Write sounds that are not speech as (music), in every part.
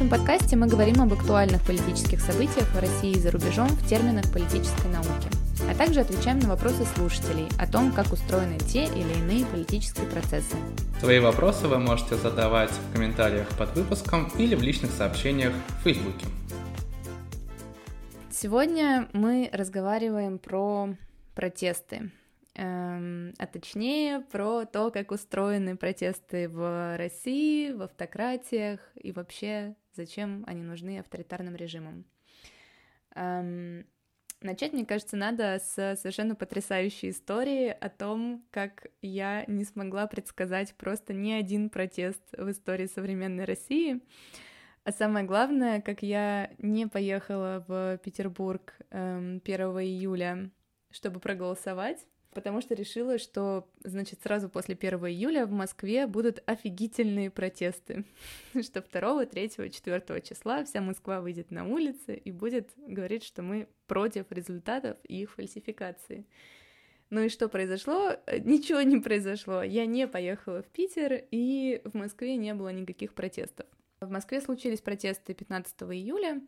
нашем подкасте мы говорим об актуальных политических событиях в России и за рубежом в терминах политической науки, а также отвечаем на вопросы слушателей о том, как устроены те или иные политические процессы. Свои вопросы вы можете задавать в комментариях под выпуском или в личных сообщениях в Фейсбуке. Сегодня мы разговариваем про протесты, эм, а точнее про то, как устроены протесты в России, в автократиях и вообще зачем они нужны авторитарным режимам. Эм, начать, мне кажется, надо с совершенно потрясающей истории о том, как я не смогла предсказать просто ни один протест в истории современной России. А самое главное, как я не поехала в Петербург эм, 1 июля, чтобы проголосовать, потому что решила, что, значит, сразу после 1 июля в Москве будут офигительные протесты, (laughs) что 2, 3, 4 числа вся Москва выйдет на улицы и будет говорить, что мы против результатов и их фальсификации. Ну и что произошло? Ничего не произошло. Я не поехала в Питер, и в Москве не было никаких протестов. В Москве случились протесты 15 июля.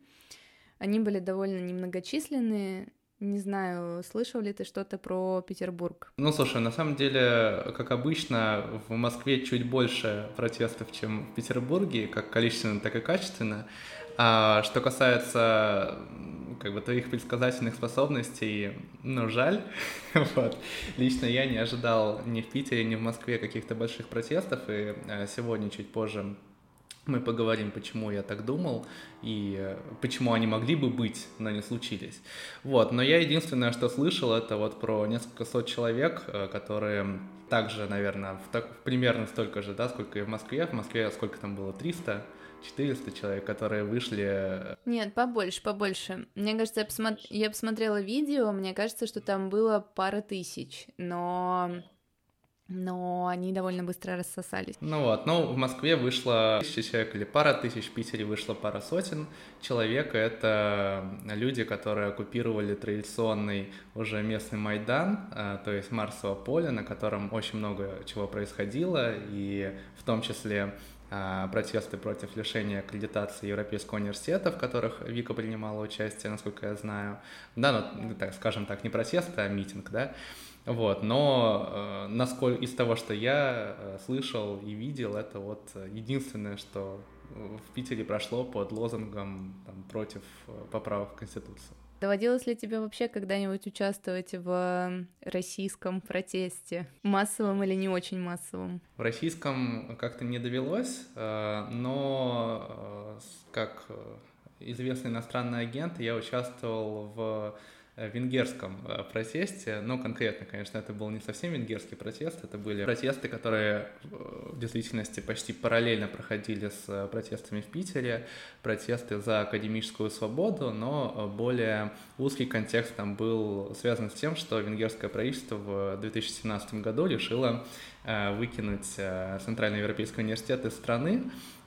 Они были довольно немногочисленные, не знаю, слышал ли ты что-то про Петербург? Ну, слушай, на самом деле, как обычно, в Москве чуть больше протестов, чем в Петербурге, как количественно, так и качественно. А что касается как бы твоих предсказательных способностей, ну, жаль. (laughs) вот. Лично я не ожидал ни в Питере, ни в Москве каких-то больших протестов, и э, сегодня чуть позже мы поговорим, почему я так думал и э, почему они могли бы быть, но не случились. Вот, но я единственное, что слышал, это вот про несколько сот человек, э, которые также, наверное, в так, примерно столько же, да, сколько и в Москве. В Москве сколько там было? 300? 400 человек, которые вышли... Э, Нет, побольше, побольше. Мне кажется, я, посмотр... я посмотрела видео, мне кажется, что там было пара тысяч, но но они довольно быстро рассосались. Ну вот, ну в Москве вышло тысяча человек или пара тысяч, в Питере вышло пара сотен человек. Это люди, которые оккупировали традиционный уже местный Майдан, э, то есть Марсово поле, на котором очень много чего происходило, и в том числе э, протесты против лишения аккредитации Европейского университета, в которых Вика принимала участие, насколько я знаю. Да, ну, так, скажем так, не протесты, а митинг, да. Вот, но э, насколько из того, что я э, слышал и видел, это вот единственное, что в Питере прошло под лозунгом там, против э, поправок в Конституцию. Доводилось ли тебе вообще когда-нибудь участвовать в российском протесте? Массовом или не очень массовом? В российском как-то не довелось, э, но э, как известный иностранный агент я участвовал в Э, венгерском э, протесте, но конкретно, конечно, это был не совсем венгерский протест, это были протесты, которые э, в действительности почти параллельно проходили с протестами в Питере, протесты за академическую свободу, но более узкий контекст там был связан с тем, что венгерское правительство в 2017 году решило выкинуть Центральный Европейский университет из страны,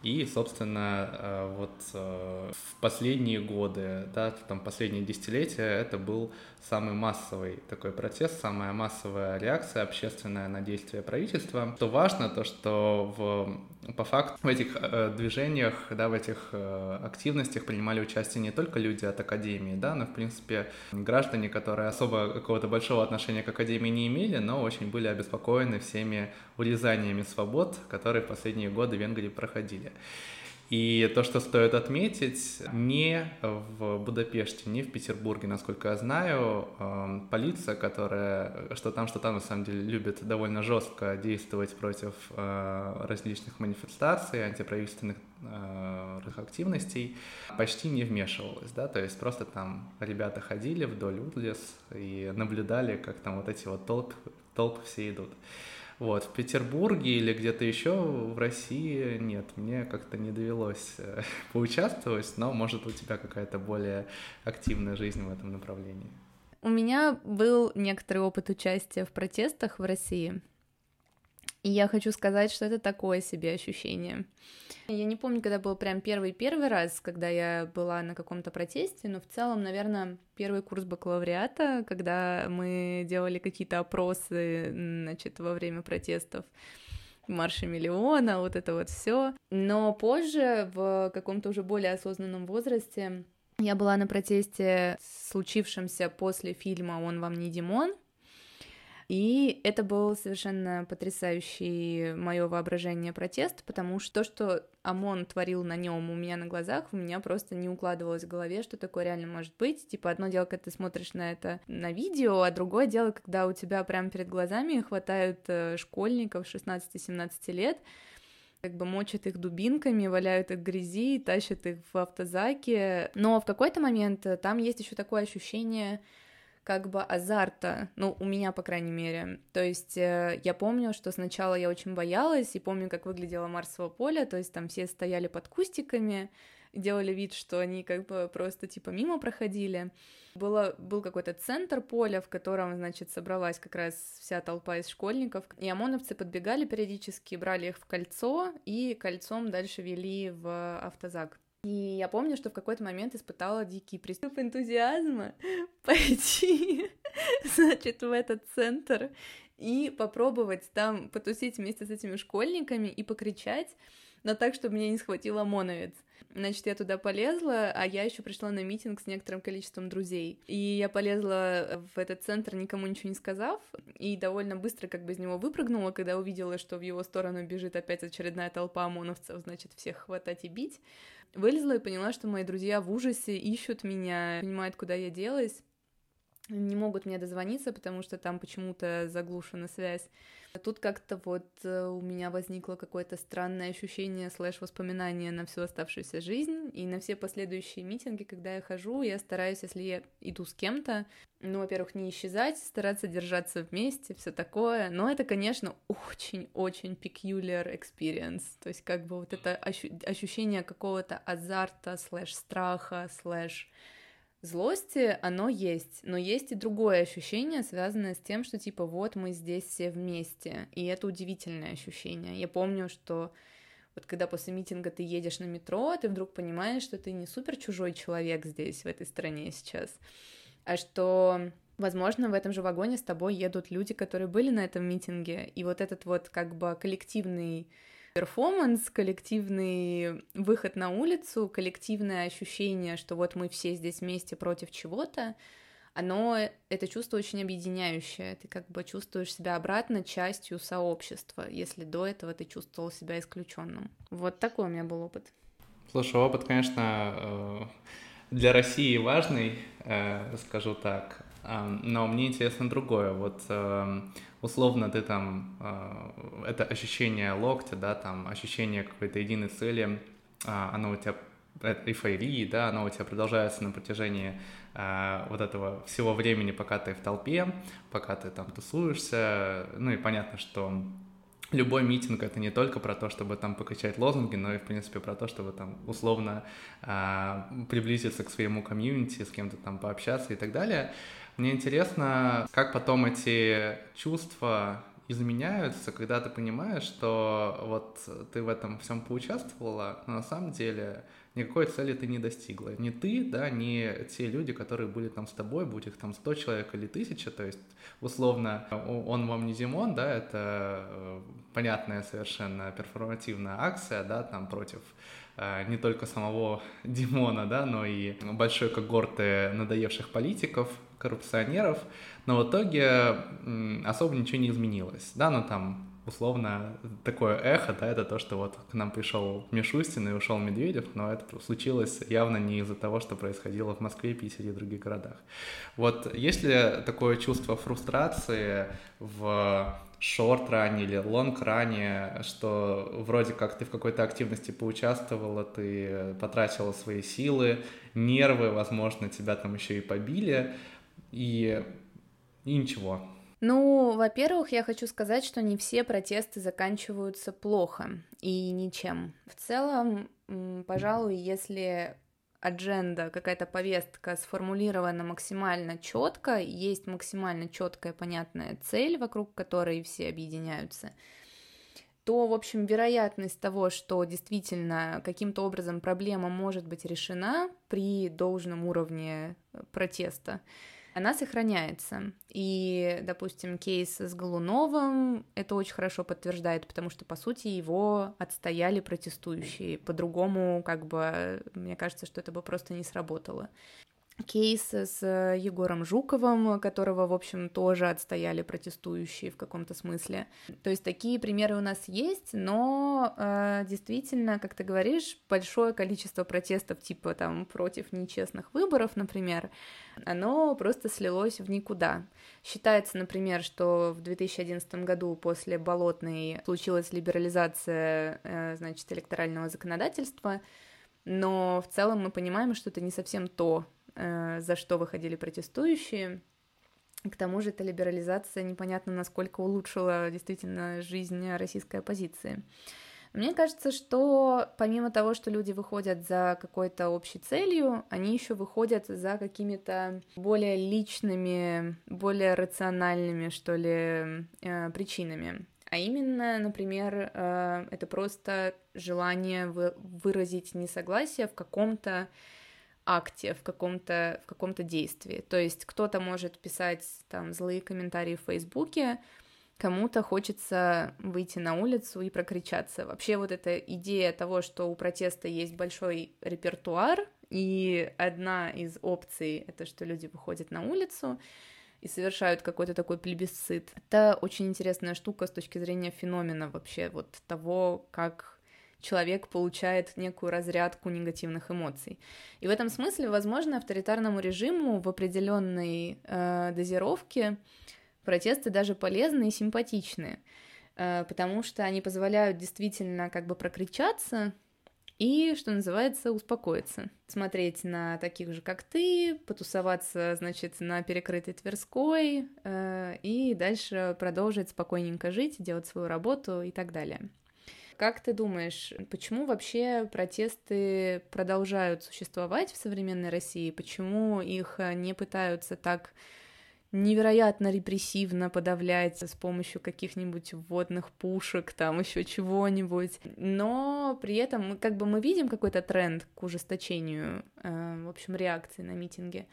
и, собственно, э, вот э, в последние годы, да, там последние десятилетия, это был самый массовый такой протест, самая массовая реакция общественная на действия правительства. Что важно, то что в, по факту в этих э, движениях, да, в этих активностях принимали участие не только люди от Академии, да, но, в принципе, граждане, которые особо какого-то большого отношения к Академии не имели, но очень были обеспокоены всеми урезаниями свобод, которые в последние годы в Венгрии проходили. И то, что стоит отметить, не в Будапеште, не в Петербурге, насколько я знаю, эм, полиция, которая, что там, что там, на самом деле, любит довольно жестко действовать против э, различных манифестаций, антиправительственных э, активностей, почти не вмешивалась, да, то есть просто там ребята ходили вдоль улиц и наблюдали, как там вот эти вот толпы, толпы все идут. Вот, в Петербурге или где-то еще в России нет, мне как-то не довелось э, (laughs) поучаствовать, но может у тебя какая-то более активная жизнь в этом направлении. У меня был некоторый опыт участия в протестах в России. И я хочу сказать, что это такое себе ощущение. Я не помню, когда был прям первый-первый раз, когда я была на каком-то протесте, но в целом, наверное, первый курс бакалавриата, когда мы делали какие-то опросы, значит, во время протестов марше миллиона, вот это вот все. Но позже, в каком-то уже более осознанном возрасте, я была на протесте, случившемся после фильма «Он вам не Димон», и это был совершенно потрясающий мое воображение протест, потому что то, что ОМОН творил на нем у меня на глазах, у меня просто не укладывалось в голове, что такое реально может быть. Типа, одно дело, когда ты смотришь на это на видео, а другое дело, когда у тебя прямо перед глазами хватают э, школьников 16-17 лет, как бы мочат их дубинками, валяют их в грязи, тащат их в автозаке. Но в какой-то момент э, там есть еще такое ощущение как бы азарта, ну, у меня, по крайней мере. То есть э, я помню, что сначала я очень боялась, и помню, как выглядело Марсово поле, то есть там все стояли под кустиками, делали вид, что они как бы просто типа мимо проходили. Было, был какой-то центр поля, в котором, значит, собралась как раз вся толпа из школьников, и ОМОНовцы подбегали периодически, брали их в кольцо и кольцом дальше вели в автозак. И я помню, что в какой-то момент испытала дикий приступ энтузиазма (laughs) пойти, (laughs) значит, в этот центр и попробовать там потусить вместе с этими школьниками и покричать, но так, чтобы меня не схватил ОМОНовец. Значит, я туда полезла, а я еще пришла на митинг с некоторым количеством друзей. И я полезла в этот центр, никому ничего не сказав, и довольно быстро как бы из него выпрыгнула, когда увидела, что в его сторону бежит опять очередная толпа ОМОНовцев, значит, всех хватать и бить. Вылезла и поняла, что мои друзья в ужасе ищут меня, понимают, куда я делась. Не могут мне дозвониться, потому что там почему-то заглушена связь. Тут как-то вот э, у меня возникло какое-то странное ощущение слэш воспоминание на всю оставшуюся жизнь, и на все последующие митинги, когда я хожу, я стараюсь, если я иду с кем-то, ну, во-первых, не исчезать, стараться держаться вместе, все такое, но это, конечно, очень-очень peculiar experience, то есть как бы вот это ощу- ощущение какого-то азарта, слэш страха, слэш злости, оно есть, но есть и другое ощущение, связанное с тем, что типа вот мы здесь все вместе, и это удивительное ощущение. Я помню, что вот когда после митинга ты едешь на метро, ты вдруг понимаешь, что ты не супер чужой человек здесь, в этой стране сейчас, а что Возможно, в этом же вагоне с тобой едут люди, которые были на этом митинге, и вот этот вот как бы коллективный перформанс, коллективный выход на улицу, коллективное ощущение, что вот мы все здесь вместе против чего-то, оно, это чувство очень объединяющее. Ты как бы чувствуешь себя обратно частью сообщества, если до этого ты чувствовал себя исключенным. Вот такой у меня был опыт. Слушай, опыт, конечно, э, для России важный, э, скажу так. Но мне интересно другое. Вот эм, условно ты там, э, это ощущение локтя, да, там ощущение какой-то единой цели, а, оно у тебя э, эйфории, да, оно у тебя продолжается на протяжении э, вот этого всего времени, пока ты в толпе, пока ты там тусуешься, ну и понятно, что любой митинг это не только про то, чтобы там покачать лозунги, но и, в принципе, про то, чтобы там условно приблизиться к своему комьюнити, с кем-то там пообщаться и так далее. Мне интересно, как потом эти чувства изменяются, когда ты понимаешь, что вот ты в этом всем поучаствовала, но на самом деле никакой цели ты не достигла. Не ты, да, не те люди, которые были там с тобой, будь их там 100 человек или 1000, то есть условно он вам не Димон, да, это э, понятная совершенно перформативная акция, да, там против не только самого (laughs) Димона, да, но и большой когорты надоевших политиков, коррупционеров, но в итоге особо ничего не изменилось, да, ну там условно такое эхо, да, это то, что вот к нам пришел Мишустин и ушел Медведев, но это случилось явно не из-за того, что происходило в Москве, Питере и других городах. Вот есть ли такое чувство фрустрации в шорт-ране или лонг-ране, что вроде как ты в какой-то активности поучаствовала, ты потратила свои силы, нервы, возможно, тебя там еще и побили, и, и ничего. Ну, во-первых, я хочу сказать, что не все протесты заканчиваются плохо и ничем. В целом, пожалуй, если адженда, какая-то повестка сформулирована максимально четко, есть максимально четкая понятная цель, вокруг которой все объединяются, то, в общем, вероятность того, что действительно каким-то образом проблема может быть решена при должном уровне э, протеста, она сохраняется. И, допустим, кейс с Голуновым это очень хорошо подтверждает, потому что, по сути, его отстояли протестующие. По-другому, как бы, мне кажется, что это бы просто не сработало кейс с э, Егором Жуковым, которого, в общем, тоже отстояли протестующие в каком-то смысле. То есть такие примеры у нас есть, но э, действительно, как ты говоришь, большое количество протестов типа там против нечестных выборов, например, оно просто слилось в никуда. Считается, например, что в 2011 году после Болотной случилась либерализация, э, значит, электорального законодательства, но в целом мы понимаем, что это не совсем то, за что выходили протестующие. К тому же эта либерализация непонятно насколько улучшила действительно жизнь российской оппозиции. Мне кажется, что помимо того, что люди выходят за какой-то общей целью, они еще выходят за какими-то более личными, более рациональными, что ли, э, причинами. А именно, например, э, это просто желание выразить несогласие в каком-то акте, в каком-то в каком-то действии. То есть кто-то может писать там злые комментарии в Фейсбуке, кому-то хочется выйти на улицу и прокричаться. Вообще вот эта идея того, что у протеста есть большой репертуар, и одна из опций — это что люди выходят на улицу, и совершают какой-то такой плебисцит. Это очень интересная штука с точки зрения феномена вообще, вот того, как человек получает некую разрядку негативных эмоций. И в этом смысле, возможно, авторитарному режиму в определенной э, дозировке протесты даже полезны и симпатичны, э, потому что они позволяют действительно как бы прокричаться и, что называется, успокоиться. Смотреть на таких же, как ты, потусоваться, значит, на перекрытой Тверской э, и дальше продолжить спокойненько жить, делать свою работу и так далее. Как ты думаешь, почему вообще протесты продолжают существовать в современной России? Почему их э, не пытаются так невероятно репрессивно подавлять с помощью каких-нибудь водных пушек, там еще чего-нибудь. Но при этом как бы мы видим какой-то тренд к ужесточению, э, в общем, реакции на митинги.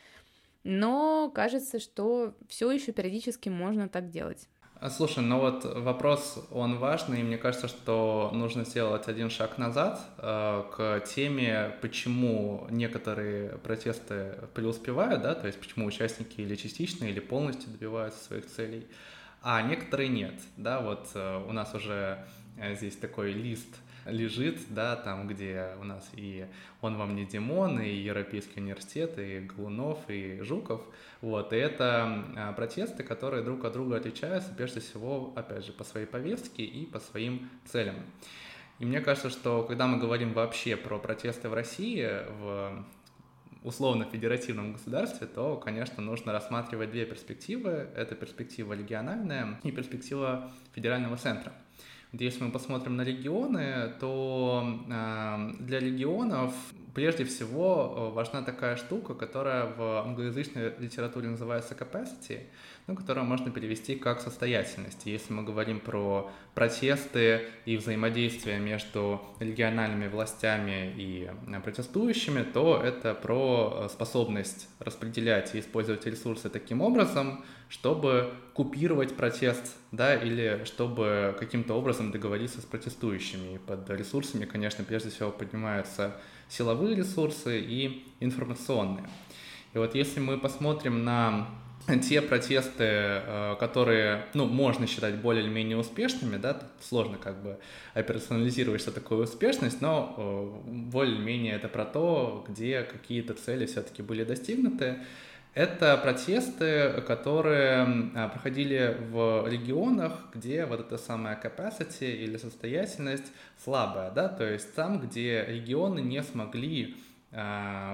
Но кажется, что все еще периодически можно так делать. А, слушай, ну вот вопрос, он важный, и мне кажется, что нужно сделать один шаг назад э, к теме, почему некоторые протесты преуспевают, да, то есть почему участники или частично, или полностью добиваются своих целей, а некоторые нет, да, вот э, у нас уже э, здесь такой лист лежит, да, там, где у нас и «Он вам не Димон», и Европейский университет, и Глунов, и Жуков, вот, и это а, протесты, которые друг от друга отличаются, прежде всего, опять же, по своей повестке и по своим целям. И мне кажется, что когда мы говорим вообще про протесты в России, в условно-федеративном государстве, то, конечно, нужно рассматривать две перспективы. Это перспектива региональная и перспектива федерального центра. Если мы посмотрим на регионы, то э, для регионов прежде всего э, важна такая штука, которая в англоязычной литературе называется capacity, ну, которую можно перевести как состоятельность. Если мы говорим про протесты и взаимодействие между региональными властями и э, протестующими, то это про э, способность распределять и использовать ресурсы таким образом, чтобы купировать протест, да, или чтобы каким-то образом договориться с протестующими. И под ресурсами, конечно, прежде всего поднимаются силовые ресурсы и информационные. И вот если мы посмотрим на те протесты, э, которые, ну, можно считать более или менее успешными, да, сложно как бы операционализировать, что такое успешность, но э, более-менее это про то, где какие-то цели все-таки были достигнуты. Это протесты, которые а, проходили в регионах, где вот эта самая capacity или состоятельность слабая, да, то есть там, где регионы не смогли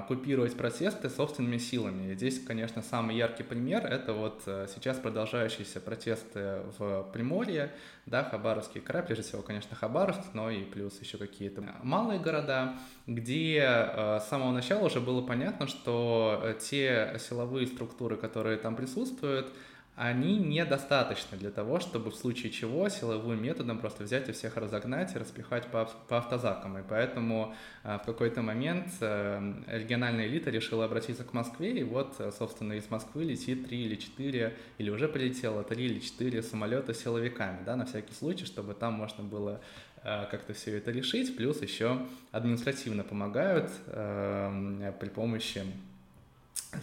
купировать протесты собственными силами. И здесь, конечно, самый яркий пример — это вот э, сейчас продолжающиеся протесты в Приморье, да, Хабаровский край, прежде всего, конечно, Хабаровск, но и плюс еще какие-то малые города, где э, с самого начала уже было понятно, что э, те силовые структуры, которые там присутствуют, они недостаточны для того, чтобы в случае чего силовым методом просто взять и всех разогнать и распихать по, по автозакам. И поэтому а, в какой-то момент а, региональная элита решила обратиться к Москве, и вот, собственно, из Москвы летит три или четыре, или уже прилетело три или четыре самолета с силовиками, да, на всякий случай, чтобы там можно было как-то все это решить, плюс еще административно помогают э, при помощи,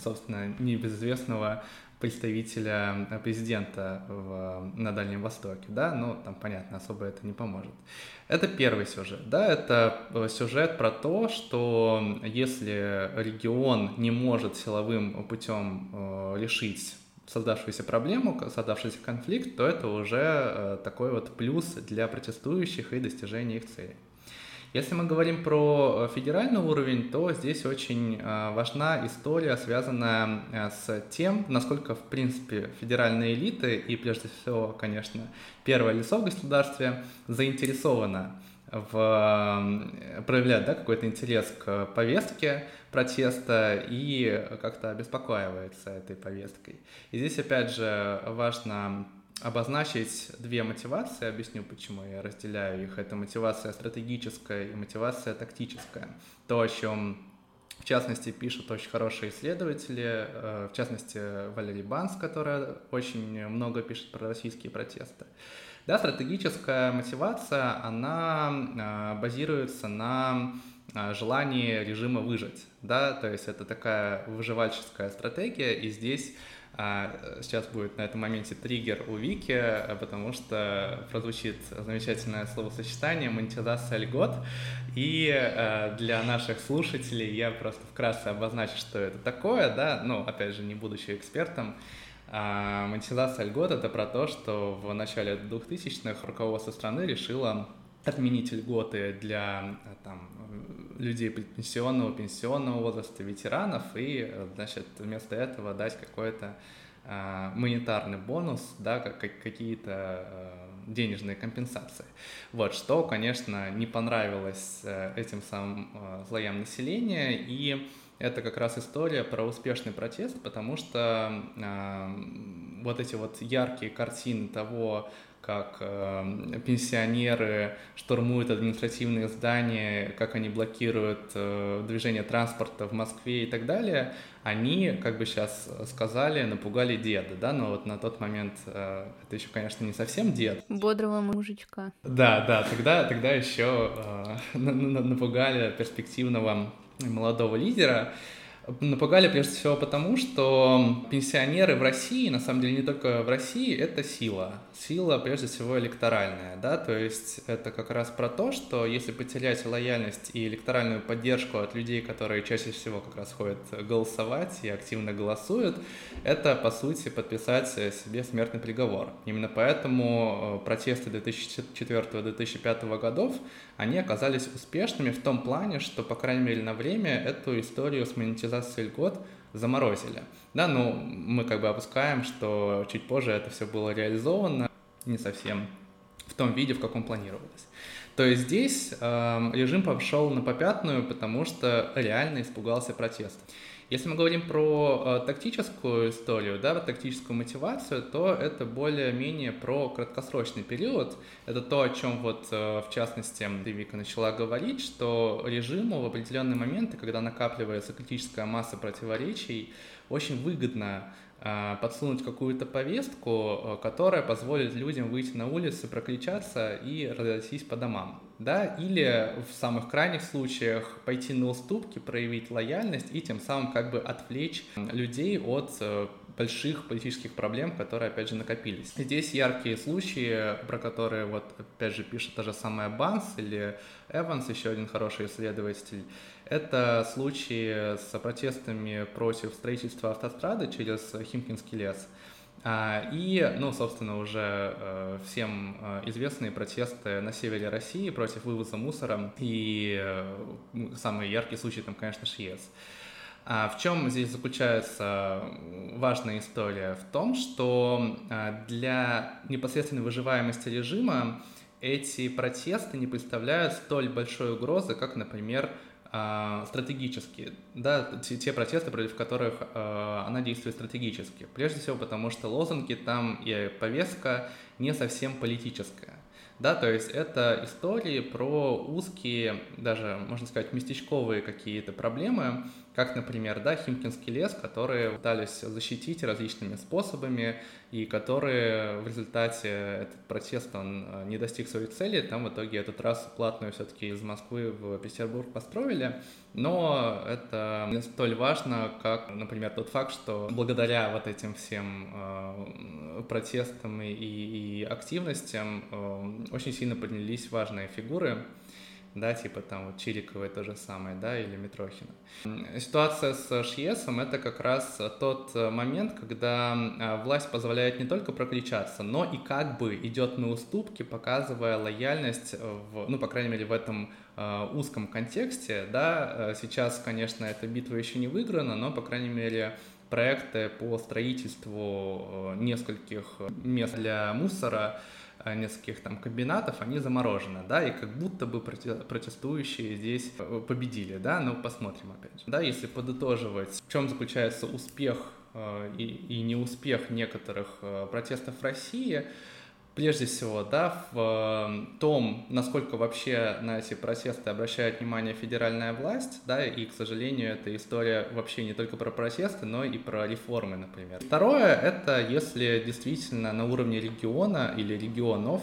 собственно, небезызвестного представителя э, президента в, на Дальнем Востоке, да, ну, там, понятно, особо это не поможет. Это первый сюжет, да, это э, сюжет про то, что если регион не может силовым путем э, решить создавшуюся проблему, создавшийся конфликт, то это уже э, такой вот плюс для протестующих и достижения их целей. Если мы говорим про э, федеральный уровень, то здесь очень э, важна история, связанная э, с тем, насколько, в принципе, федеральные элиты и, прежде всего, конечно, первое лицо в государстве заинтересовано в проявлять да, какой-то интерес к повестке протеста и как-то обеспокоивается этой повесткой. И здесь, опять же, важно обозначить две мотивации, объясню, почему я разделяю их. Это мотивация стратегическая и мотивация тактическая. То, о чем в частности, пишут очень хорошие исследователи, э, в частности, Валерий Банс, которая очень много пишет про российские протесты. Да, стратегическая мотивация, она э, базируется на э, желании режима выжить, да, то есть это такая выживальческая стратегия, и здесь а сейчас будет на этом моменте триггер у Вики, потому что прозвучит замечательное словосочетание монетизация льгот. И э, для наших слушателей я просто вкратце обозначу, что это такое, да, ну, опять же, не будучи экспертом, а монетизация льгот — это про то, что в начале 2000-х руководство страны решило отменить льготы для там, людей пенсионного, пенсионного возраста, ветеранов, и, значит, вместо этого дать какой-то э, монетарный бонус, да, как какие-то э, денежные компенсации. Вот, что, конечно, не понравилось э, этим самым э, слоям населения, и это как раз история про успешный протест, потому что э, вот эти вот яркие картины того, как э, пенсионеры штурмуют административные здания, как они блокируют э, движение транспорта в Москве и так далее, они, как бы сейчас сказали, напугали деда, да, но вот на тот момент э, это еще, конечно, не совсем дед. Бодрого мужичка. Да, да, тогда, тогда еще э, (laughs) напугали перспективного молодого лидера. Напугали прежде всего потому, что пенсионеры в России, на самом деле не только в России, это сила. Сила прежде всего электоральная, да, то есть это как раз про то, что если потерять лояльность и электоральную поддержку от людей, которые чаще всего как раз ходят голосовать и активно голосуют, это по сути подписать себе смертный приговор. Именно поэтому э, протесты 2004-2005 годов, они оказались успешными в том плане, что, по крайней мере, на время эту историю с монетизацией льгот заморозили. Да, ну, мы как бы опускаем, что чуть позже это все было реализовано не совсем в том виде, в каком планировалось. То есть здесь э, режим пошел на попятную, потому что реально испугался протеста. Если мы говорим про э, тактическую историю, да, тактическую мотивацию, то это более-менее про краткосрочный период. Это то, о чем вот э, в частности Вика начала говорить, что режиму в определенные моменты, когда накапливается критическая масса противоречий, очень выгодно а, подсунуть какую-то повестку, э, которая позволит людям выйти на улицы, прокричаться и разойтись по домам. Да? Или в самых крайних случаях пойти на уступки, проявить лояльность и тем самым как бы отвлечь людей от э, больших политических проблем, которые, опять же, накопились. Здесь яркие случаи, про которые, вот, опять же, пишет та же самая Банс или Эванс, еще один хороший исследователь, это случаи с протестами против строительства автострады через Химкинский лес. А, и, ну, собственно, уже э, всем э, известные протесты на севере России против вывоза мусора. И э, самый яркий случай там, конечно, ШИЕС. А в чем здесь заключается важная история? В том, что для непосредственной выживаемости режима эти протесты не представляют столь большой угрозы, как, например, стратегически, да, те, те протесты, против которых э, она действует стратегически. Прежде всего потому, что лозунги там и повестка не совсем политическая. Да, то есть это истории про узкие, даже, можно сказать, местечковые какие-то проблемы, как, например, да, Химкинский лес, которые пытались защитить различными способами, и которые в результате этот протест он э, не достиг своей цели, там в итоге эту трассу платную все-таки из Москвы в Петербург построили, но это не столь важно, как, например, тот факт, что благодаря вот этим всем э, протестам и, и активностям э, очень сильно поднялись важные фигуры, да, типа там вот Чириковой то же самое, да, или Митрохина. Ситуация с Шиесом — это как раз тот момент, когда а, власть позволяет не только прокричаться, но и как бы идет на уступки, показывая лояльность, в, ну, по крайней мере, в этом э, узком контексте, да, сейчас, конечно, эта битва еще не выиграна, но, по крайней мере, проекты по строительству нескольких мест для мусора — Э, нескольких там комбинатов, они заморожены, да, и как будто бы протестующие здесь э, победили, да, но посмотрим опять же, да, если подытоживать, в чем заключается успех э, и, и неуспех некоторых протестов в России, прежде всего, да, в эм, том, насколько вообще на эти протесты обращает внимание федеральная власть, да, и, к сожалению, эта история вообще не только про протесты, но и про реформы, например. Второе, это если действительно на уровне региона или регионов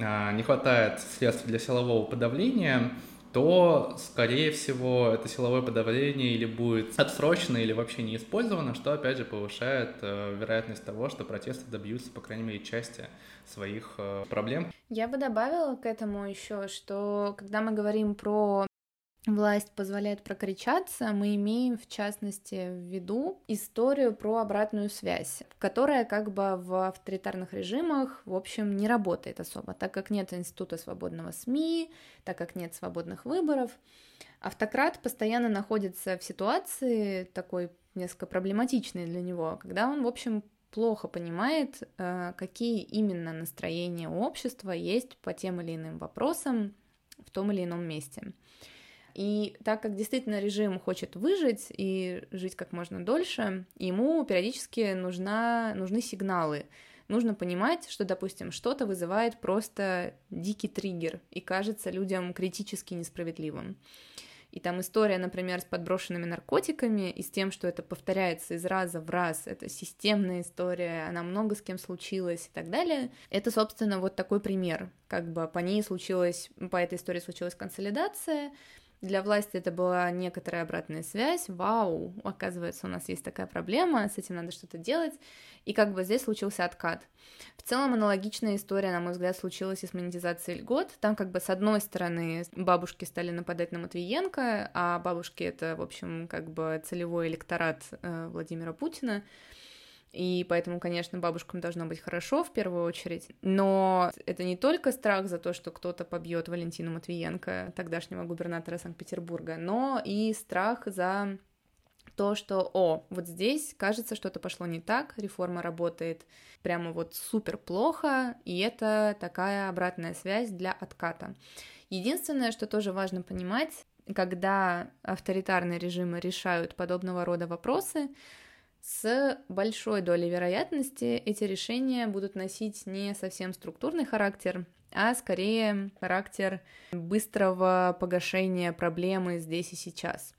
а, не хватает средств для силового подавления, то, скорее всего, это силовое подавление или будет отсрочено, или вообще не использовано, что, опять же, повышает э, вероятность того, что протесты добьются, по крайней мере, части своих э, проблем. Я бы добавила к этому еще, что когда мы говорим про власть позволяет прокричаться, мы имеем в частности в виду историю про обратную связь, которая как бы в авторитарных режимах, в общем, не работает особо, так как нет института свободного СМИ, так как нет свободных выборов. Автократ постоянно находится в ситуации такой несколько проблематичной для него, когда он, в общем, плохо понимает, э, какие именно настроения общества есть по тем или иным вопросам в том или ином месте. И так как действительно режим хочет выжить и жить как можно дольше, ему периодически нужна, нужны сигналы. Нужно понимать, что, допустим, что-то вызывает просто дикий триггер и кажется людям критически несправедливым. И там история, например, с подброшенными наркотиками и с тем, что это повторяется из раза в раз, это системная история, она много с кем случилась и так далее. Это, собственно, вот такой пример. Как бы по ней случилась, по этой истории случилась консолидация, для власти это была некоторая обратная связь. Вау, оказывается, у нас есть такая проблема, с этим надо что-то делать. И как бы здесь случился откат. В целом аналогичная история, на мой взгляд, случилась и с монетизацией льгот. Там как бы с одной стороны бабушки стали нападать на Матвиенко, а бабушки это, в общем, как бы целевой электорат э, Владимира Путина и поэтому, конечно, бабушкам должно быть хорошо в первую очередь, но это не только страх за то, что кто-то побьет Валентину Матвиенко, тогдашнего губернатора Санкт-Петербурга, но и страх за то, что, о, вот здесь, кажется, что-то пошло не так, реформа работает прямо вот супер плохо, и это такая обратная связь для отката. Единственное, что тоже важно понимать, когда авторитарные режимы решают подобного рода вопросы, с большой долей вероятности эти решения будут носить не совсем структурный характер, а скорее характер быстрого погашения проблемы здесь и сейчас.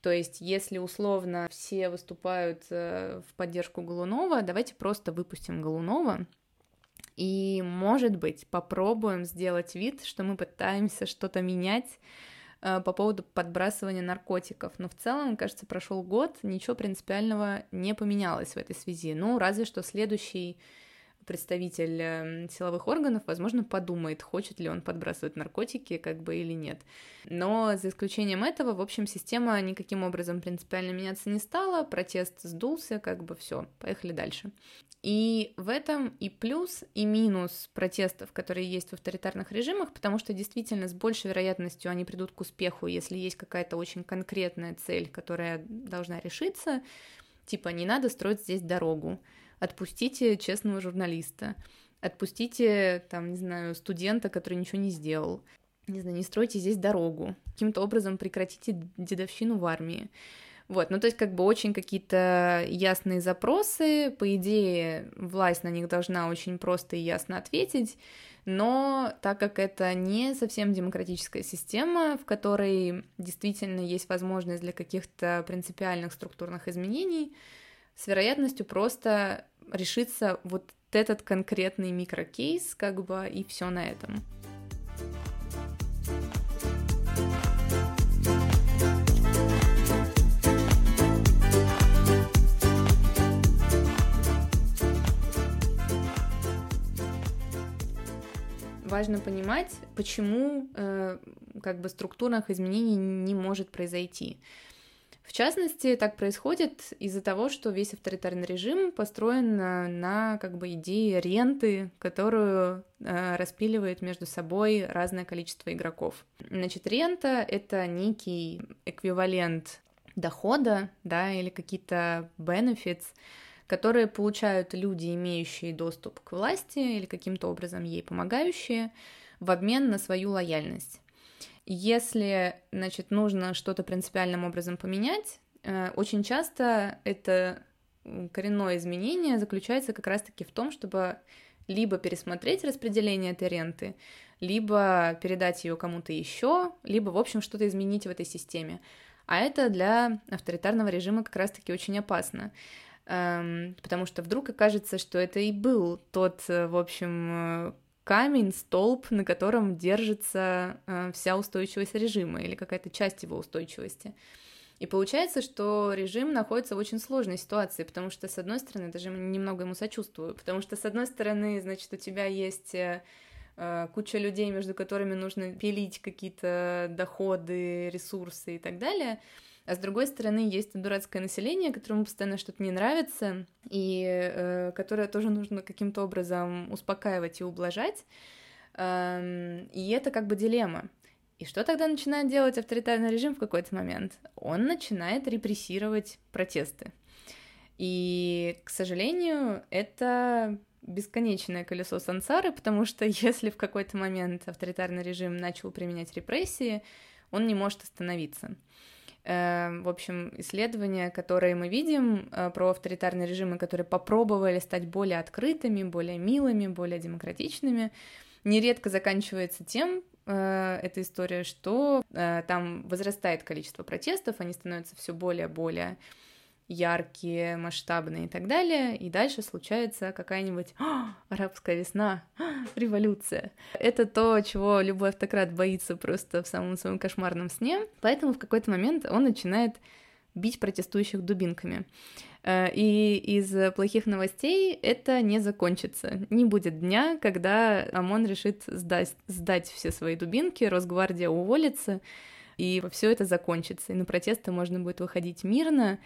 То есть, если условно все выступают э, в поддержку Голунова, давайте просто выпустим Голунова, и, может быть, попробуем сделать вид, что мы пытаемся что-то менять по поводу подбрасывания наркотиков. Но в целом, кажется, прошел год, ничего принципиального не поменялось в этой связи. Ну, разве что следующий представитель эм, силовых органов, возможно, подумает, хочет ли он подбрасывать наркотики, как бы или нет. Но за исключением этого, в общем, система никаким образом принципиально меняться не стала, протест сдулся, как бы все, поехали дальше. И в этом и плюс, и минус протестов, которые есть в авторитарных режимах, потому что действительно с большей вероятностью они придут к успеху, если есть какая-то очень конкретная цель, которая должна решиться, типа не надо строить здесь дорогу, отпустите честного журналиста, отпустите, там, не знаю, студента, который ничего не сделал. не знаю, не стройте здесь дорогу, каким-то образом прекратите дедовщину в армии. Вот, ну то есть как бы очень какие-то ясные запросы, по идее власть на них должна очень просто и ясно ответить, но так как это не совсем демократическая система, в которой действительно есть возможность для каких-то принципиальных структурных изменений, с вероятностью просто решится вот этот конкретный микрокейс, как бы, и все на этом. Важно понимать, почему э, как бы структурных изменений не может произойти. В частности, так происходит из-за того, что весь авторитарный режим построен на, на как бы идее ренты, которую э, распиливает между собой разное количество игроков. Значит, рента — это некий эквивалент дохода, да, или какие-то benefits, которые получают люди, имеющие доступ к власти или каким-то образом ей помогающие, в обмен на свою лояльность. Если, значит, нужно что-то принципиальным образом поменять, э, очень часто это коренное изменение заключается как раз-таки в том, чтобы либо пересмотреть распределение этой ренты, либо передать ее кому-то еще, либо, в общем, что-то изменить в этой системе. А это для авторитарного режима как раз-таки очень опасно потому что вдруг окажется, что это и был тот, э, в общем, э, камень, столб, на котором держится э, вся устойчивость режима или какая-то часть его устойчивости. И получается, что режим находится в очень сложной ситуации, потому что, с одной стороны, даже немного ему сочувствую, потому что, с одной стороны, значит, у тебя есть куча людей, между которыми нужно пилить какие-то доходы, ресурсы и так далее, а с другой стороны, есть дурацкое население, которому постоянно что-то не нравится, и э, которое тоже нужно каким-то образом успокаивать и ублажать. Эм, и это как бы дилемма. И что тогда начинает делать авторитарный режим в какой-то момент? Он начинает репрессировать протесты. И, к сожалению, это бесконечное колесо сансары, потому что (laughs) если в какой-то момент авторитарный режим начал применять репрессии, он не может остановиться. Эм, в общем, исследования, которые мы видим э, про авторитарные режимы, которые попробовали стать более открытыми, более милыми, более демократичными, нередко заканчивается тем, э, эта история, что э, там возрастает количество протестов, они становятся все более-более яркие, масштабные и так далее, и дальше случается какая-нибудь «А, арабская весна, а, революция. Это то, чего любой автократ боится просто в самом своем кошмарном сне, поэтому в какой-то момент он начинает бить протестующих дубинками. Э, и из плохих новостей это не закончится. Не будет дня, когда ОМОН решит сдать, сдать все свои дубинки, Росгвардия уволится, и все это закончится. И на протесты можно будет выходить мирно,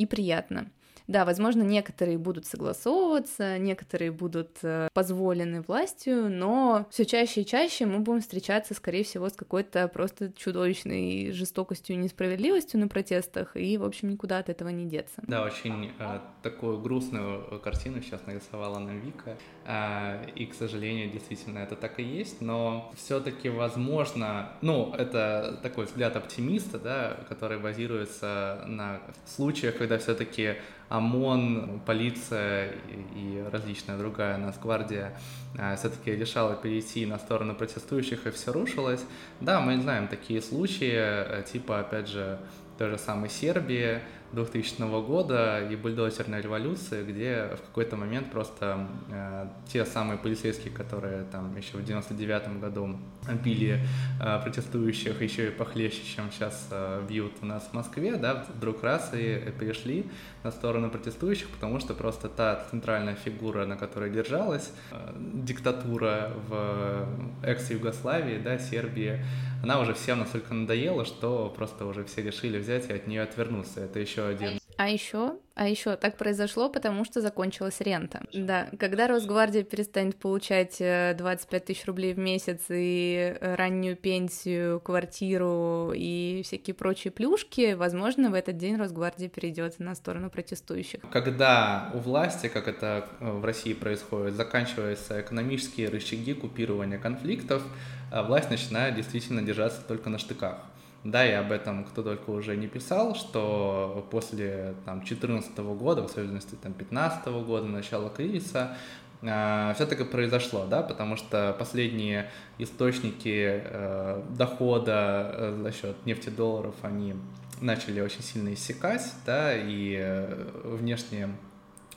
и приятно. Да, возможно, некоторые будут согласовываться, некоторые будут э, позволены властью, но все чаще и чаще мы будем встречаться, скорее всего, с какой-то просто чудовищной жестокостью и несправедливостью на протестах, и, в общем, никуда от этого не деться. Да, очень э, такую грустную картину сейчас нарисовала нам Вика, э, и, к сожалению, действительно это так и есть, но все-таки возможно, ну, это такой взгляд оптимиста, да, который базируется на случаях, когда все-таки ОМОН, полиция и различная другая Нацгвардия а, все-таки решала перейти на сторону протестующих, и все рушилось. Да, мы знаем такие случаи, э, типа, опять же, той же самой Сербии, 2000 года и бульдозерной революции, где в какой-то момент просто э, те самые полицейские, которые там еще в 99 году били э, протестующих еще и похлеще, чем сейчас э, бьют у нас в Москве, да, вдруг раз и перешли на сторону протестующих, потому что просто та центральная фигура, на которой держалась э, диктатура в экс-Югославии, да, Сербии, она уже всем настолько надоела, что просто уже все решили взять и от нее отвернуться. Это еще один А еще, а еще так произошло, потому что закончилась рента. Да, когда Росгвардия перестанет получать 25 э, тысяч рублей в месяц и раннюю пенсию, квартиру и всякие прочие плюшки, возможно, в этот день Росгвардия перейдет на сторону протестующих. Когда у власти, как это э, в России происходит, заканчиваются экономические рычаги купирования конфликтов, э, власть начинает действительно держаться только на штыках. Да, и об этом кто только уже не писал, что после там 2014 года, в особенности там 2015 года, начала кризиса, э, все таки произошло, да, потому что последние источники э, дохода э, за счет нефтедолларов, они начали очень сильно иссякать, да, и э, внешняя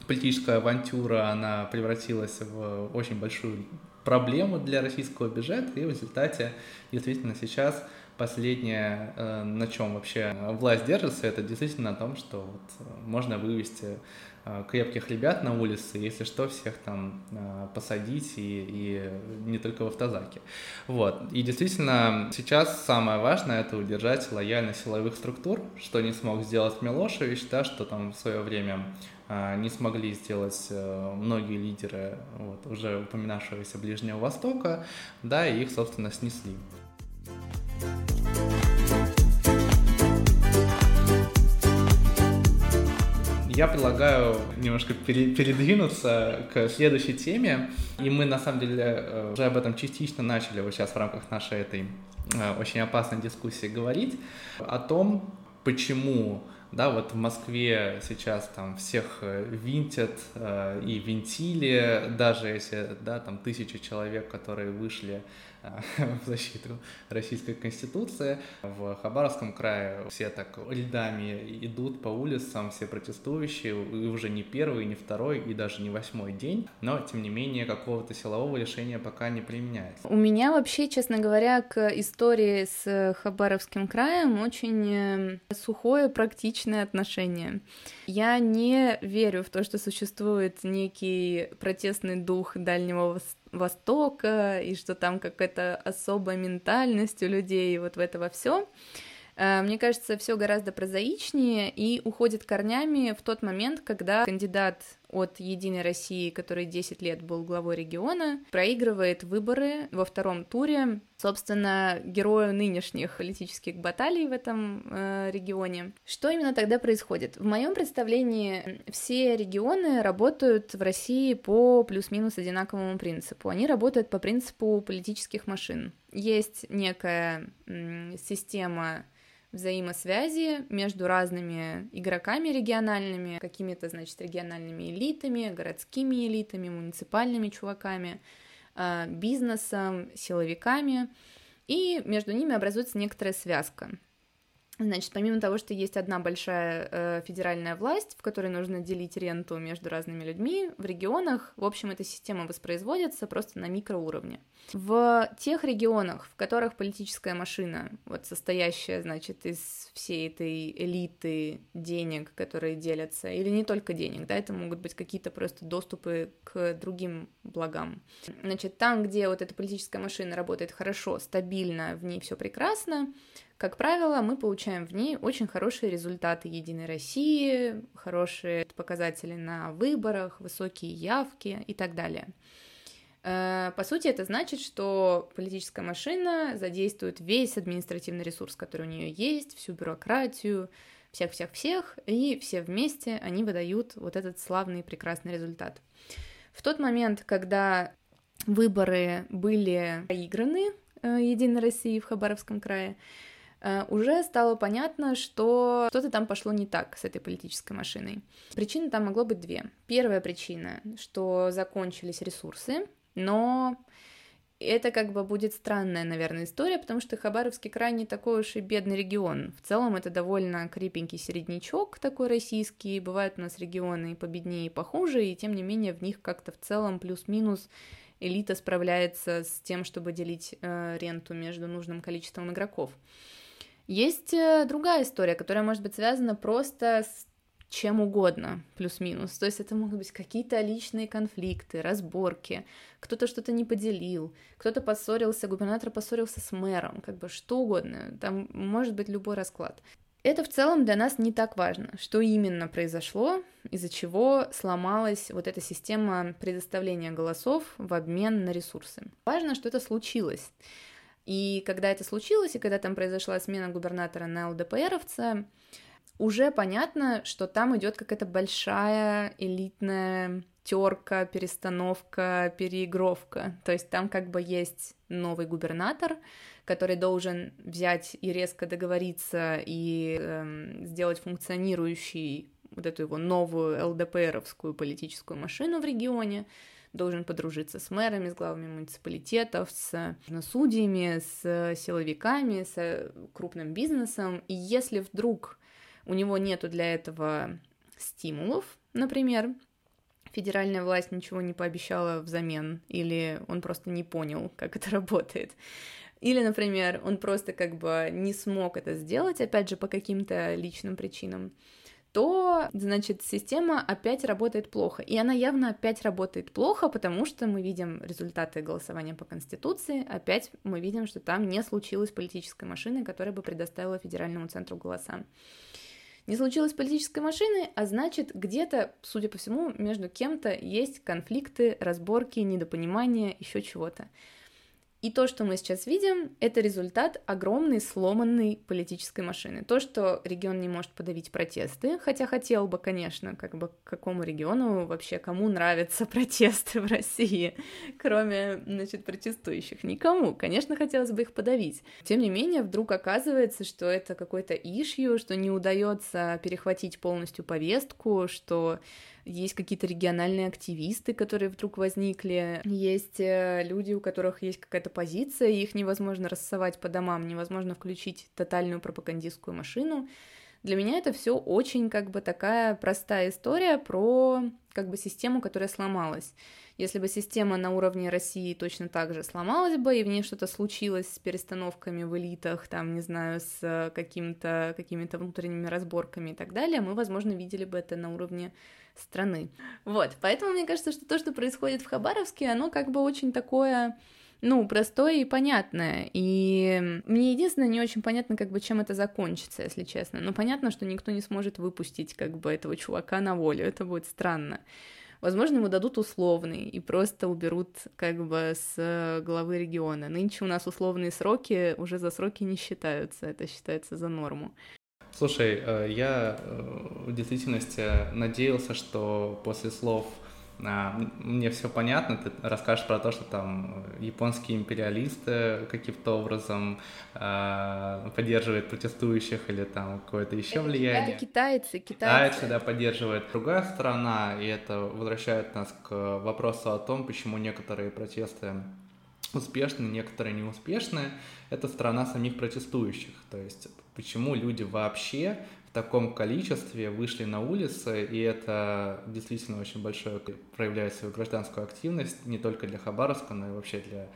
политическая авантюра, она превратилась в очень большую проблему для российского бюджета, и в результате действительно сейчас последнее, э, на чем вообще власть держится, это действительно на том, что вот э, можно вывести э, крепких ребят на улице, если что, всех там посадить и, и не только в автозаке. Вот. И действительно, сейчас самое важное это удержать лояльность силовых структур, что не смог сделать Милошевич, да, что там в свое время не смогли сделать многие лидеры вот, уже упоминавшегося Ближнего Востока, да, и их, собственно, снесли. Я предлагаю немножко передвинуться к следующей теме. И мы, на самом деле, э, уже об этом частично начали вот сейчас в рамках нашей этой э, очень опасной дискуссии говорить. О том, почему да, вот в Москве сейчас там всех э, винтят и винтили, даже если, да, там тысячи человек, которые вышли (laughs) в защиту Российской Конституции. В Хабаровском крае все так рядами идут по улицам, все протестующие, и уже не первый, не второй, и даже не восьмой день, но, тем не менее, какого-то силового решения пока не применяется. У меня вообще, честно говоря, к истории с Хабаровским краем очень э, сухое, практичное отношение. Я не верю в то, что существует некий протестный дух Дальнего Востока, и что там какая-то особая ментальность у людей, вот в это все. Э, мне кажется, все гораздо прозаичнее и уходит корнями в тот момент, когда кандидат от Единой России, который 10 лет был главой региона, проигрывает выборы во втором туре, собственно, герою нынешних политических баталий в этом э, регионе. Что именно тогда происходит? В моем представлении все регионы работают в России по плюс-минус одинаковому принципу. Они работают по принципу политических машин. Есть некая м, система взаимосвязи между разными игроками региональными, какими-то, значит, региональными элитами, городскими элитами, муниципальными чуваками, а, бизнесом, силовиками, и между ними образуется некоторая связка. Значит, помимо того, что есть одна большая э, федеральная власть, в которой нужно делить ренту между разными людьми, в регионах, в общем, эта система воспроизводится просто на микроуровне. В тех регионах, в которых политическая машина, вот состоящая, значит, из всей этой элиты денег, которые делятся, или не только денег, да, это могут быть какие-то просто доступы к другим благам. Значит, там, где вот эта политическая машина работает хорошо, стабильно, в ней все прекрасно, как правило, мы получаем в ней очень хорошие результаты Единой России, хорошие показатели на выборах, высокие явки и так далее. Э, по сути, это значит, что политическая машина задействует весь административный ресурс, который у нее есть, всю бюрократию, всех-всех-всех, и все вместе они выдают вот этот славный прекрасный результат. В тот момент, когда выборы были проиграны э, Единой России в Хабаровском крае, уже стало понятно, что что-то там пошло не так с этой политической машиной. Причин там могло быть две. Первая причина, что закончились ресурсы, но это как бы будет странная, наверное, история, потому что Хабаровский край не такой уж и бедный регион. В целом это довольно крепенький середнячок такой российский. Бывают у нас регионы и победнее, и похуже, и тем не менее в них как-то в целом плюс-минус элита справляется с тем, чтобы делить э, ренту между нужным количеством игроков. Есть э, другая история, которая может быть связана просто с чем угодно, плюс-минус. То есть это могут быть какие-то личные конфликты, разборки, кто-то что-то не поделил, кто-то поссорился, губернатор поссорился с мэром, как бы что угодно. Там может быть любой расклад. Это в целом для нас не так важно, что именно произошло, из-за чего сломалась вот эта система предоставления голосов в обмен на ресурсы. Важно, что это случилось. И когда это случилось, и когда там произошла смена губернатора на ЛДПРовца, уже понятно, что там идет какая-то большая элитная терка, перестановка, переигровка. То есть там как бы есть новый губернатор, который должен взять и резко договориться и эм, сделать функционирующий вот эту его новую ЛДПРовскую политическую машину в регионе, должен подружиться с мэрами, с главами муниципалитетов, с судьями, с силовиками, с крупным бизнесом. И если вдруг у него нету для этого стимулов, например, федеральная власть ничего не пообещала взамен, или он просто не понял, (laughs) как это работает. Или, например, он просто как бы не смог это сделать, опять же, по каким-то личным причинам, то, значит, система опять работает плохо. И она явно опять работает плохо, потому что мы видим результаты голосования по Конституции, опять мы видим, что там не случилось политической машины, которая бы предоставила федеральному центру голоса. Не случилось политической машины, а значит, где-то, судя по всему, между кем-то есть конфликты, разборки, недопонимания, еще чего-то. И то, что мы сейчас видим, это результат огромной сломанной политической машины. То, что регион не может подавить протесты, хотя хотел бы, конечно, как бы какому региону вообще, кому нравятся (laughs) протесты в России, кроме, значит, протестующих? Никому. Конечно, хотелось бы их подавить. Тем не менее, вдруг оказывается, что это какой-то ишью, что не удается перехватить полностью повестку, что есть какие-то региональные активисты, которые вдруг возникли, есть э, люди, у которых есть какая-то позиция, их невозможно рассовать по домам, невозможно включить тотальную пропагандистскую машину. Для меня это все очень как бы такая простая история про как бы систему, которая сломалась. Если бы система на уровне России точно так же сломалась бы, и в ней что-то случилось с перестановками в элитах, там, не знаю, с какими-то какими внутренними разборками и так далее, мы, возможно, видели бы это на уровне страны. Вот, поэтому мне кажется, что то, что происходит в Хабаровске, оно как бы очень такое ну, простое и понятное. И мне единственное не очень понятно, как бы, чем это закончится, если честно. Но понятно, что никто не сможет выпустить, как бы, этого чувака на волю. Это будет странно. Возможно, ему дадут условный и просто уберут как бы с главы региона. Нынче у нас условные сроки уже за сроки не считаются, это считается за норму. Слушай, э, я э, в действительности надеялся, что после слов мне все понятно, ты расскажешь про то, что там японские империалисты каким-то образом э, поддерживают протестующих или там какое-то еще это влияние. Это китайцы, китайцы. Китайцы, да, поддерживают. Другая сторона, и это возвращает нас к вопросу о том, почему некоторые протесты успешны, некоторые неуспешны, это сторона самих протестующих. То есть почему люди вообще таком количестве вышли на улицы, и это действительно очень большое проявляет свою гражданскую активность не только для Хабаровска, но и вообще для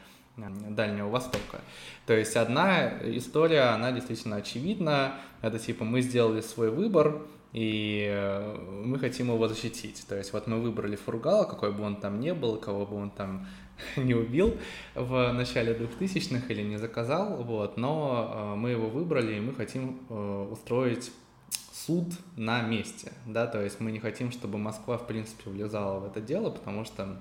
Дальнего Востока. То есть одна история, она действительно очевидна, это типа мы сделали свой выбор, и э, мы хотим его защитить. То есть вот мы выбрали Фургала, какой бы он там ни был, кого бы он там (laughs) не убил в начале 2000-х или не заказал, вот, но э, мы его выбрали, и мы хотим э, устроить суд на месте, да, то есть мы не хотим, чтобы Москва, в принципе, влезала в это дело, потому что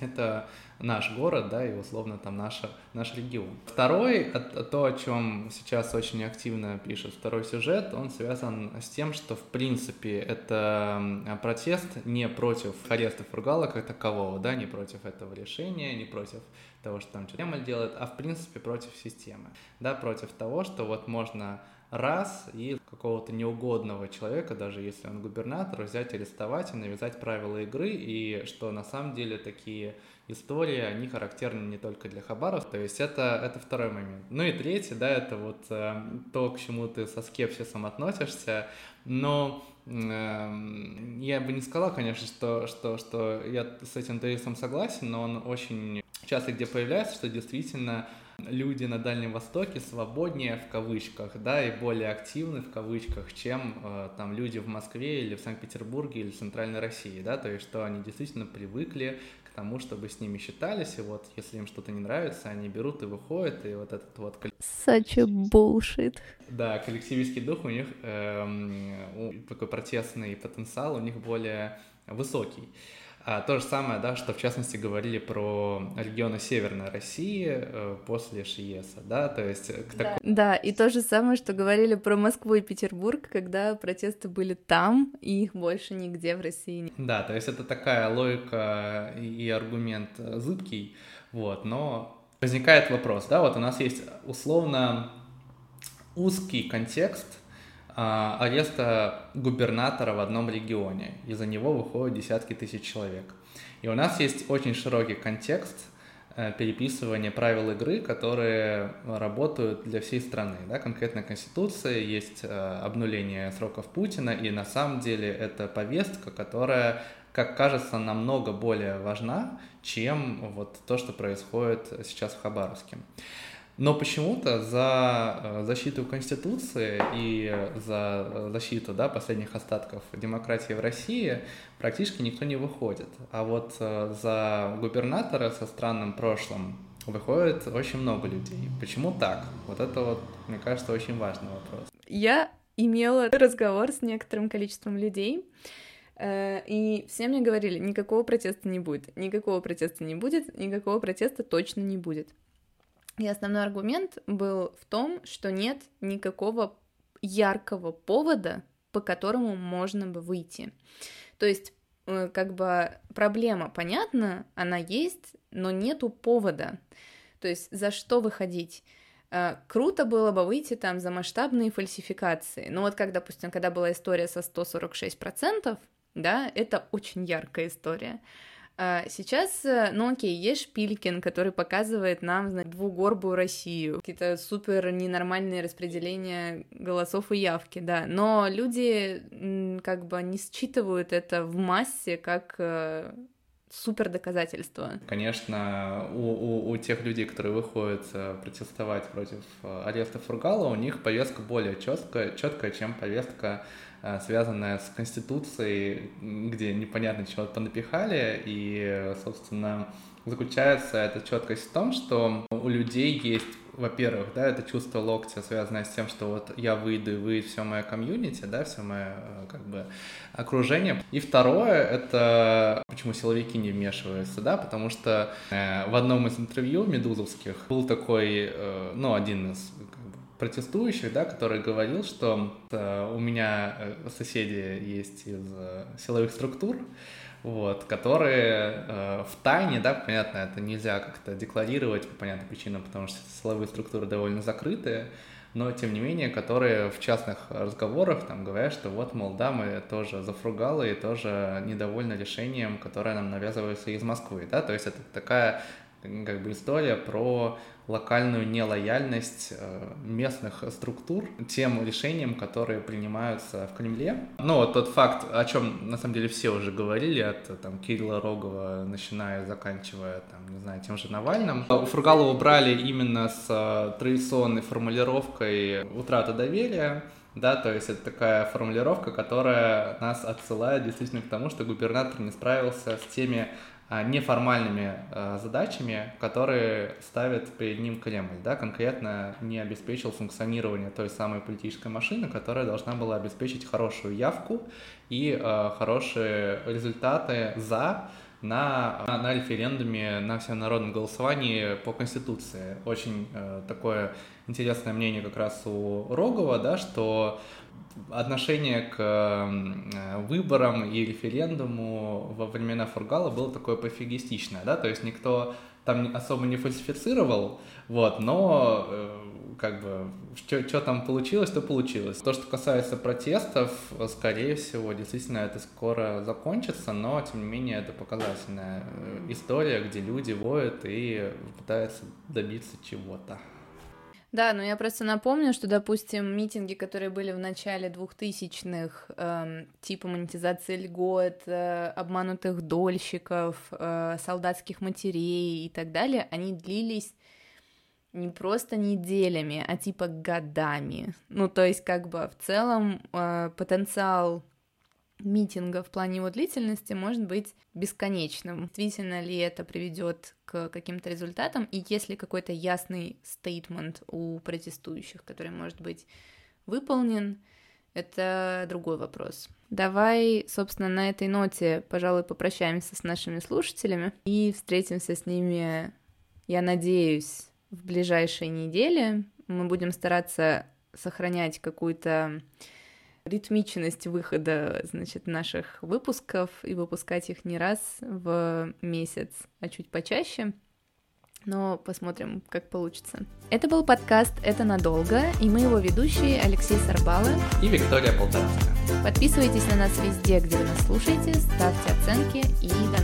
это наш город, да, и условно там наша, наш регион. Второй, то, о чем сейчас очень активно пишет второй сюжет, он связан с тем, что, в принципе, это протест не против ареста Фургала как такового, да, не против этого решения, не против того, что там Кремль делает, а, в принципе, против системы, да, против того, что вот можно раз и какого-то неугодного человека, даже если он губернатор, взять, арестовать и навязать правила игры, и что на самом деле такие истории, они характерны не только для Хабаров, то есть это, это второй момент. Ну и третий, да, это вот э, то, к чему ты со скепсисом относишься, но э, я бы не сказал, конечно, что, что, что я с этим тезисом согласен, но он очень часто где появляется, что действительно люди на Дальнем Востоке свободнее в кавычках, да, и более активны в кавычках, чем э, там люди в Москве или в Санкт-Петербурге или в Центральной России, да, то есть что они действительно привыкли к тому, чтобы с ними считались, и вот если им что-то не нравится, они берут и выходят, и вот этот вот... Such a bullshit. Да, коллективистский дух у них, эм, такой протестный потенциал у них более высокий. А, то же самое, да, что в частности говорили про регионы Северной России э, после Шиеса, да, то есть... К да. Так... да, и то же самое, что говорили про Москву и Петербург, когда протесты были там, и их больше нигде в России нет. Да, то есть это такая логика и аргумент зыбкий, вот, но возникает вопрос, да, вот у нас есть условно узкий контекст ареста губернатора в одном регионе. Из-за него выходят десятки тысяч человек. И у нас есть очень широкий контекст э, переписывания правил игры, которые работают для всей страны. Да? Конкретно Конституция, есть э, обнуление сроков Путина, и на самом деле это повестка, которая, как кажется, намного более важна, чем вот то, что происходит сейчас в Хабаровске. Но почему-то за э, защиту Конституции и за э, защиту да, последних остатков демократии в России практически никто не выходит. А вот э, за губернатора со странным прошлым выходит очень много людей. Почему так? Вот это вот, мне кажется, очень важный вопрос. Я имела разговор с некоторым количеством людей, и все мне говорили, никакого протеста не будет, никакого протеста не будет, никакого протеста точно не будет. И основной аргумент был в том, что нет никакого яркого повода, по которому можно бы выйти. То есть, э, как бы проблема понятна, она есть, но нету повода. То есть, за что выходить? Э, круто было бы выйти там за масштабные фальсификации. Ну вот как, допустим, когда была история со 146%, да, это очень яркая история. А сейчас, э, ну окей, есть Шпилькин, который показывает нам, знать, двугорбую Россию, какие-то супер ненормальные распределения голосов и явки, да, но люди как бы не считывают это в массе как э, супер доказательство. Конечно, у, у, у тех людей, которые выходят э, протестовать против ареста Фургала, у них повестка более четкая, четкая, чем повестка связанная с Конституцией, где непонятно чего понапихали, и, собственно, заключается эта четкость в том, что у людей есть, во-первых, да, это чувство локтя, связанное с тем, что вот я выйду и выйдет все мое комьюнити, да, все мое э, как бы окружение. И второе, это почему силовики не вмешиваются, да, потому что э, в одном из интервью медузовских был такой, э, ну, один из протестующих, да, который говорил, что э, у меня э, соседи есть из э, силовых структур, вот, которые э, в тайне, да, понятно, это нельзя как-то декларировать по понятным причинам, потому что силовые структуры довольно закрытые, но тем не менее, которые в частных разговорах там говорят, что вот, мол, да, мы тоже зафругалы и тоже недовольны решением, которое нам навязывается из Москвы, да, то есть это такая как бы история про локальную нелояльность э, местных структур тем решениям, которые принимаются в Кремле. Ну, вот тот факт, о чем на самом деле все уже говорили, от там, Кирилла Рогова, начиная, заканчивая, там, не знаю, тем же Навальным. У Фургалова брали именно с э, традиционной формулировкой утрата доверия, да, то есть это такая формулировка, которая нас отсылает действительно к тому, что губернатор не справился с теми а, неформальными а, задачами, которые ставит перед ним Кремль, да, конкретно не обеспечил функционирование той самой политической машины, которая должна была обеспечить хорошую явку и э, хорошие результаты за на, на референдуме, на всенародном голосовании по Конституции. Очень э, такое интересное мнение как раз у Рогова, да, что отношение к э, выборам и референдуму во времена Фургала было такое пофигистичное, да, то есть никто там особо не фальсифицировал, вот, но э, как бы что там получилось, то получилось. То, что касается протестов, скорее всего, действительно это скоро закончится, но тем не менее это показательная э, история, где люди воют и пытаются добиться чего-то. Да, но я просто напомню, что, допустим, митинги, которые были в начале 2000-х, эм, типа монетизации льгот, э, обманутых дольщиков, э, солдатских матерей и так далее, они длились не просто неделями, а типа годами. Ну, то есть, как бы в целом э, потенциал митинга в плане его длительности может быть бесконечным. Действительно ли это приведет к каким-то результатам, и есть ли какой-то ясный стейтмент у протестующих, который может быть выполнен, это другой вопрос. Давай, собственно, на этой ноте, пожалуй, попрощаемся с нашими слушателями и встретимся с ними, я надеюсь, в ближайшие недели. Мы будем стараться сохранять какую-то ритмичность выхода, значит, наших выпусков и выпускать их не раз в месяц, а чуть почаще. Но посмотрим, как получится. Это был подкаст «Это надолго», и мы его ведущие Алексей Сарбала и Виктория Полторацкая. Подписывайтесь на нас везде, где вы нас слушаете, ставьте оценки и до